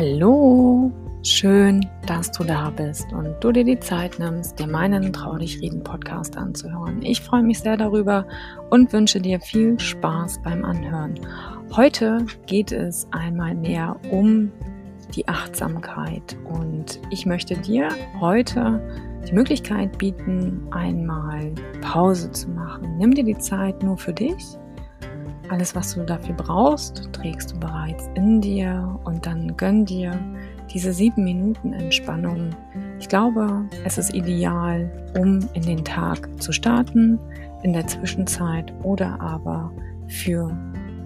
Hallo, schön, dass du da bist und du dir die Zeit nimmst, dir meinen Trau dich reden Podcast anzuhören. Ich freue mich sehr darüber und wünsche dir viel Spaß beim Anhören. Heute geht es einmal mehr um die Achtsamkeit und ich möchte dir heute die Möglichkeit bieten, einmal Pause zu machen. Nimm dir die Zeit nur für dich alles, was du dafür brauchst, trägst du bereits in dir und dann gönn dir diese sieben Minuten Entspannung. Ich glaube, es ist ideal, um in den Tag zu starten, in der Zwischenzeit oder aber für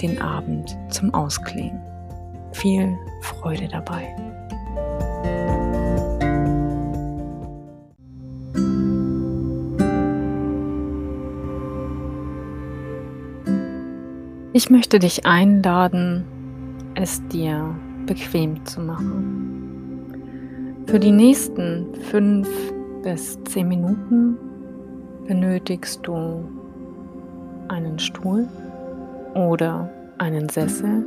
den Abend zum Ausklingen. Viel Freude dabei. Ich möchte dich einladen, es dir bequem zu machen. Für die nächsten fünf bis zehn Minuten benötigst du einen Stuhl oder einen Sessel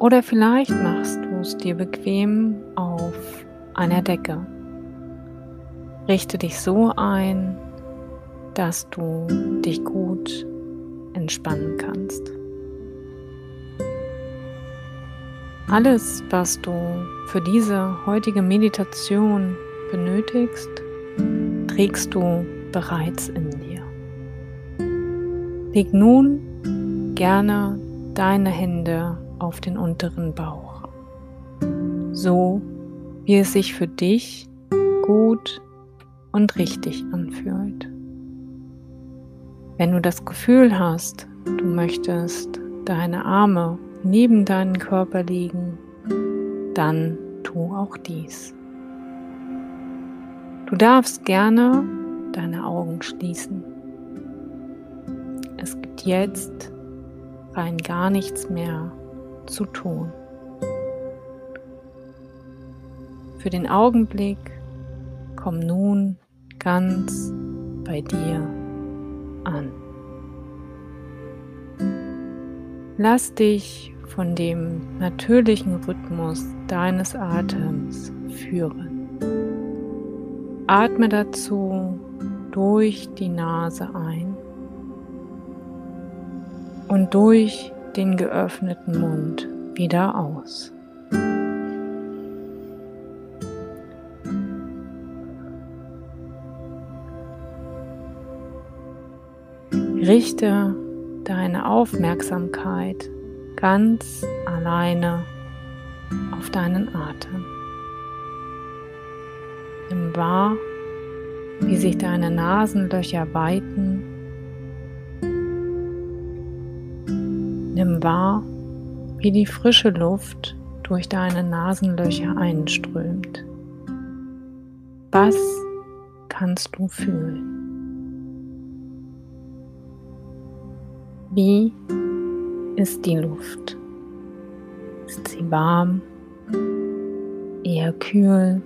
oder vielleicht machst du es dir bequem auf einer Decke. Richte dich so ein, dass du dich gut entspannen kannst. Alles, was du für diese heutige Meditation benötigst, trägst du bereits in dir. Leg nun gerne deine Hände auf den unteren Bauch, so wie es sich für dich gut und richtig anfühlt. Wenn du das Gefühl hast, du möchtest deine Arme neben deinen Körper legen, dann tu auch dies. Du darfst gerne deine Augen schließen. Es gibt jetzt rein gar nichts mehr zu tun. Für den Augenblick komm nun ganz bei dir an. Lass dich von dem natürlichen Rhythmus deines Atems führen. Atme dazu durch die Nase ein und durch den geöffneten Mund wieder aus. Richte deine Aufmerksamkeit ganz alleine auf deinen Atem. Nimm wahr, wie sich deine Nasenlöcher weiten. Nimm wahr, wie die frische Luft durch deine Nasenlöcher einströmt. Was kannst du fühlen? Wie ist die Luft? Ist sie warm, eher kühl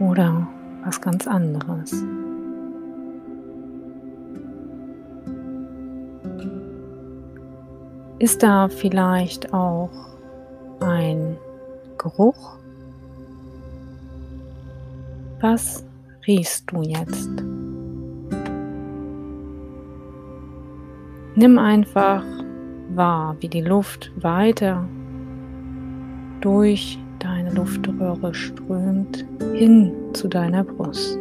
oder was ganz anderes? Ist da vielleicht auch ein Geruch? Was riechst du jetzt? Nimm einfach wahr, wie die Luft weiter durch deine Luftröhre strömt hin zu deiner Brust.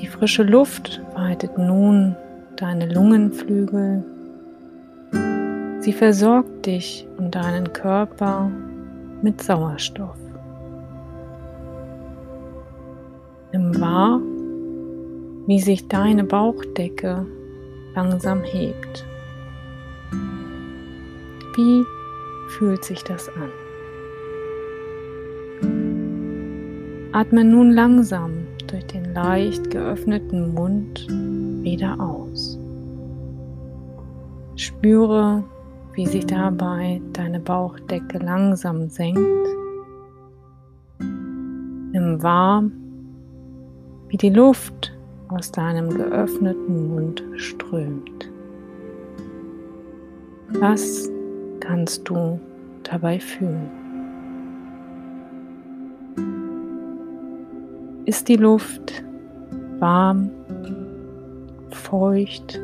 Die frische Luft weitet nun deine Lungenflügel. Sie versorgt dich und deinen Körper mit Sauerstoff. Nimm wahr, wie sich deine Bauchdecke langsam hebt. Wie fühlt sich das an? Atme nun langsam durch den leicht geöffneten Mund wieder aus. Spüre, wie sich dabei deine Bauchdecke langsam senkt. Nimm wahr, wie die Luft aus deinem geöffneten Mund strömt. Was kannst du dabei fühlen? Ist die Luft warm, feucht,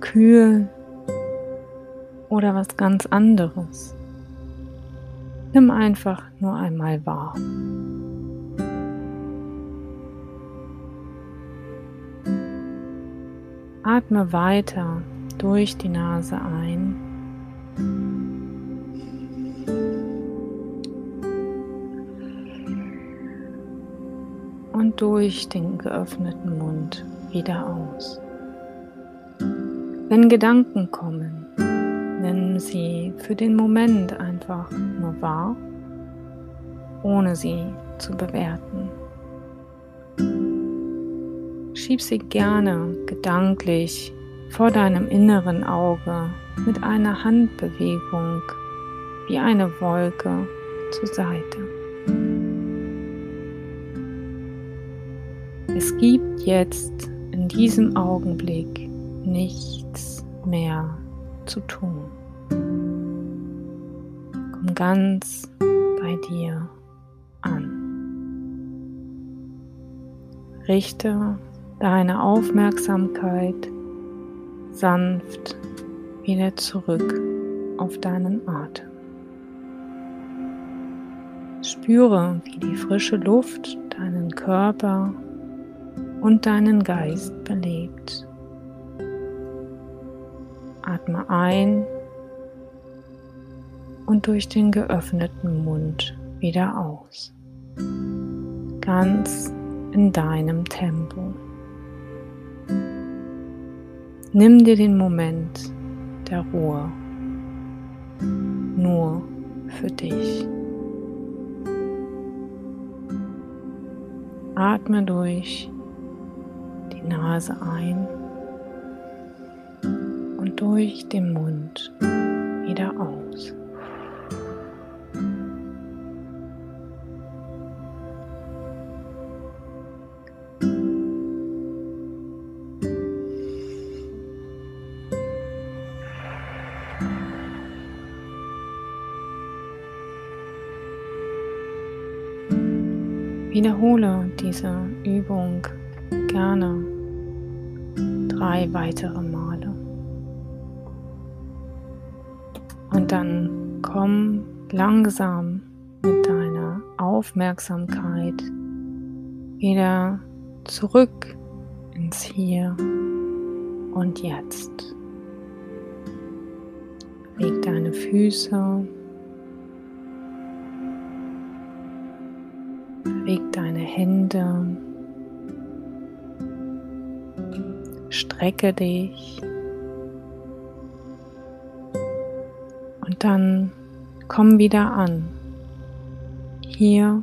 kühl oder was ganz anderes? Nimm einfach nur einmal wahr. Atme weiter durch die Nase ein. Und durch den geöffneten Mund wieder aus. Wenn Gedanken kommen, nimm sie für den Moment einfach nur wahr, ohne sie zu bewerten. Schieb sie gerne gedanklich vor deinem inneren Auge mit einer Handbewegung wie eine Wolke zur Seite. Es gibt jetzt in diesem Augenblick nichts mehr zu tun. Komm ganz bei dir an. Richte deine Aufmerksamkeit sanft wieder zurück auf deinen Atem. Spüre, wie die frische Luft deinen Körper und deinen Geist belebt. Atme ein und durch den geöffneten Mund wieder aus. Ganz in deinem Tempo. Nimm dir den Moment der Ruhe nur für dich. Atme durch die Nase ein und durch den Mund wieder aus. Wiederhole diese Übung gerne drei weitere Male. Und dann komm langsam mit deiner Aufmerksamkeit wieder zurück ins Hier und Jetzt. Leg deine Füße Beweg deine Hände. Strecke dich. Und dann komm wieder an. Hier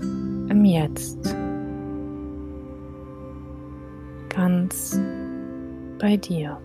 im Jetzt. Ganz bei dir.